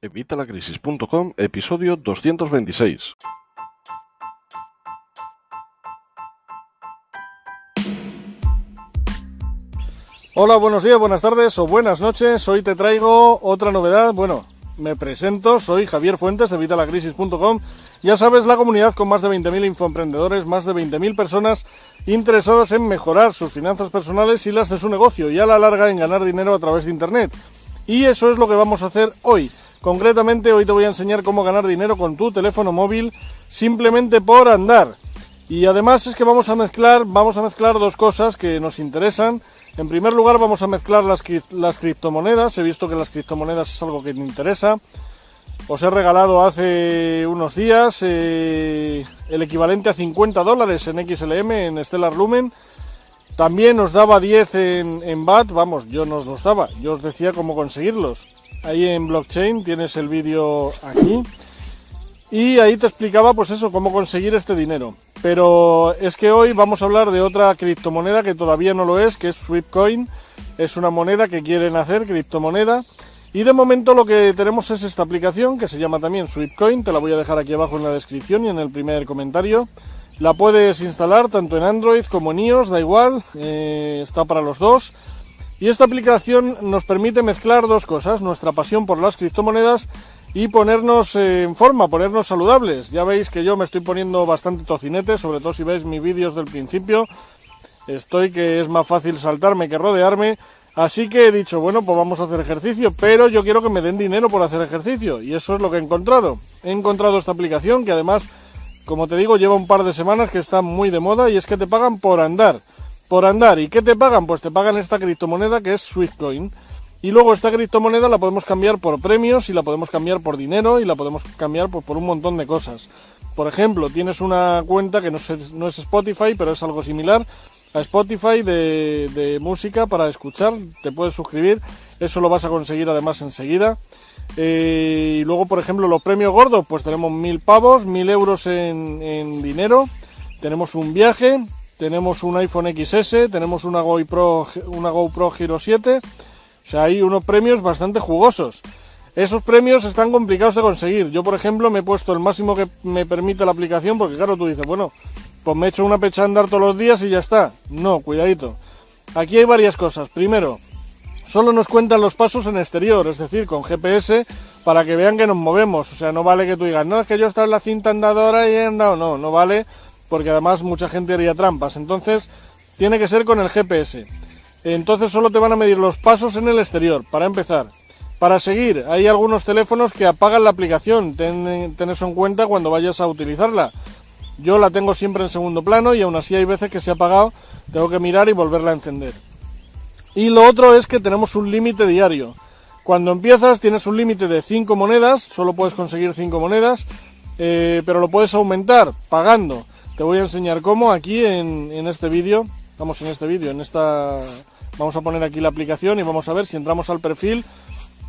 Evitalacrisis.com, episodio 226. Hola, buenos días, buenas tardes o buenas noches. Hoy te traigo otra novedad. Bueno, me presento, soy Javier Fuentes de Vitalacrisis.com. Ya sabes, la comunidad con más de 20.000 infoemprendedores, más de 20.000 personas interesadas en mejorar sus finanzas personales y las de su negocio y a la larga en ganar dinero a través de Internet. Y eso es lo que vamos a hacer hoy. Concretamente hoy te voy a enseñar cómo ganar dinero con tu teléfono móvil simplemente por andar. Y además es que vamos a mezclar, vamos a mezclar dos cosas que nos interesan. En primer lugar vamos a mezclar las, las criptomonedas. He visto que las criptomonedas es algo que te interesa. Os he regalado hace unos días eh, el equivalente a 50 dólares en XLM, en Stellar Lumen. También os daba 10 en, en BAT, vamos, yo no os los daba, yo os decía cómo conseguirlos ahí en blockchain, tienes el vídeo aquí. Y ahí te explicaba pues eso, cómo conseguir este dinero. Pero es que hoy vamos a hablar de otra criptomoneda que todavía no lo es, que es Sweepcoin. Es una moneda que quieren hacer, criptomoneda. Y de momento lo que tenemos es esta aplicación que se llama también Sweepcoin. Te la voy a dejar aquí abajo en la descripción y en el primer comentario. La puedes instalar tanto en Android como en iOS, da igual, eh, está para los dos. Y esta aplicación nos permite mezclar dos cosas, nuestra pasión por las criptomonedas y ponernos en forma, ponernos saludables. Ya veis que yo me estoy poniendo bastante tocinete, sobre todo si veis mis vídeos del principio. Estoy que es más fácil saltarme que rodearme. Así que he dicho, bueno, pues vamos a hacer ejercicio, pero yo quiero que me den dinero por hacer ejercicio. Y eso es lo que he encontrado. He encontrado esta aplicación que además, como te digo, lleva un par de semanas que está muy de moda y es que te pagan por andar por andar. ¿Y qué te pagan? Pues te pagan esta criptomoneda que es Swiftcoin. Y luego esta criptomoneda la podemos cambiar por premios y la podemos cambiar por dinero y la podemos cambiar por, un montón de cosas. Por ejemplo, tienes una cuenta que no es, no es Spotify, pero es algo similar a Spotify de, música para escuchar. Te puedes suscribir, eso lo vas a conseguir además enseguida. Eh, y luego, por ejemplo, los premios gordos, pues tenemos mil pavos, mil euros en dinero. Tenemos un viaje, tenemos un iPhone XS, tenemos una GoPro, una GoPro Hero 7, o sea, hay unos premios bastante jugosos. Esos premios están complicados de conseguir. Yo, por ejemplo, me he puesto el máximo que me permite la aplicación, porque claro, tú dices, bueno, pues me he hecho una pecha andar todos los días y ya está. No, cuidadito. Aquí hay varias cosas. Primero, solo nos cuentan los pasos en exterior, es decir, con GPS, para que vean que nos movemos. O sea, no vale que tú digas, no, es que yo estaba en la cinta andadora y he andado. No, no vale porque además mucha gente haría trampas. Entonces, tiene que ser con el GPS. Entonces solo te van a medir los pasos en el exterior, para empezar. Para seguir, hay algunos teléfonos que apagan la aplicación, ten, eso en cuenta cuando vayas a utilizarla. Yo la tengo siempre en segundo plano y aún así hay veces que se ha apagado, tengo que mirar y volverla a encender. Y lo otro es que tenemos un límite diario. Cuando empiezas tienes un límite de 5 monedas, solo puedes conseguir 5 monedas, eh, pero lo puedes aumentar pagando. Te voy a enseñar cómo aquí en, este vídeo, vamos en este vídeo, en esta, vamos a poner aquí la aplicación y vamos a ver si entramos al perfil,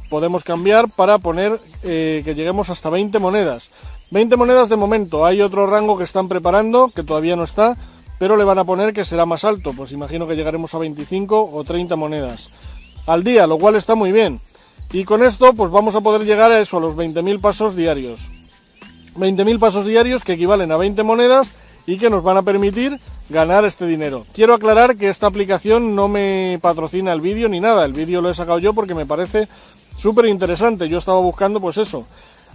podemos cambiar para poner eh, que lleguemos hasta 20 monedas. 20 monedas de momento, hay otro rango que están preparando, que todavía no está, pero le van a poner que será más alto, pues imagino que llegaremos a 25 o 30 monedas al día, lo cual está muy bien. Y con esto pues vamos a poder llegar a eso, a los 20.000 pasos diarios. 20.000 pasos diarios que equivalen a 20 monedas y que nos van a permitir ganar este dinero. Quiero aclarar que esta aplicación no me patrocina el vídeo ni nada, el vídeo lo he sacado yo porque me parece súper interesante. Yo estaba buscando pues eso,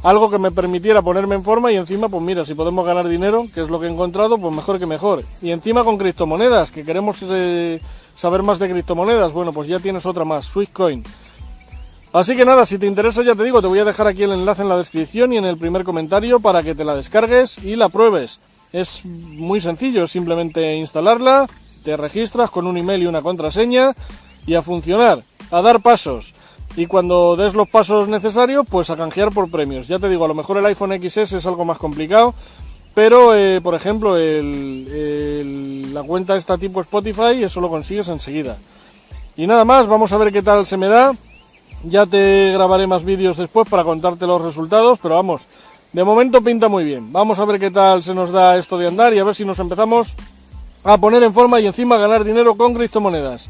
algo que me permitiera ponerme en forma y encima pues mira, si podemos ganar dinero, que es lo que he encontrado, pues mejor que mejor. Y encima con criptomonedas, que queremos eh, saber más de criptomonedas, bueno pues ya tienes otra más, Sweetcoin. Así que nada, si te interesa ya te digo, te voy a dejar aquí el enlace en la descripción y en el primer comentario para que te la descargues y la pruebes. Es muy sencillo, simplemente instalarla, te registras con un email y una contraseña y a funcionar, a dar pasos. Y cuando des los pasos necesarios, pues a canjear por premios. Ya te digo, a lo mejor el iPhone XS es algo más complicado, pero eh, por ejemplo la cuenta esta tipo Spotify, eso lo consigues enseguida. Y nada más, vamos a ver qué tal se me da. Ya te grabaré más vídeos después para contarte los resultados, pero vamos, de momento pinta muy bien. Vamos a ver qué tal se nos da esto de andar y a ver si nos empezamos a poner en forma y encima ganar dinero con criptomonedas.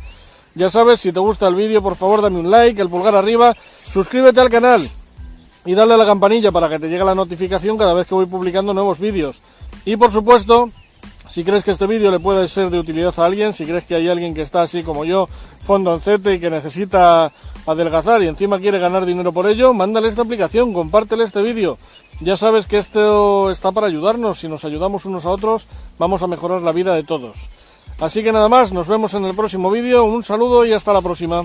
Ya sabes, si te gusta el vídeo, por favor dame un like, el pulgar arriba, suscríbete al canal. y darle a la campanilla para que te llegue la notificación cada vez que voy publicando nuevos vídeos. Y por supuesto, si crees que este vídeo le puede ser de utilidad a alguien, si crees que hay alguien que está así como yo, fondoncete y que necesita adelgazar y encima quiere ganar dinero por ello, mándale esta aplicación, compártele este vídeo. Ya sabes que esto está para ayudarnos, si nos ayudamos unos a otros, vamos a mejorar la vida de todos. Así que nada más, nos vemos en el próximo vídeo, un saludo y hasta la próxima.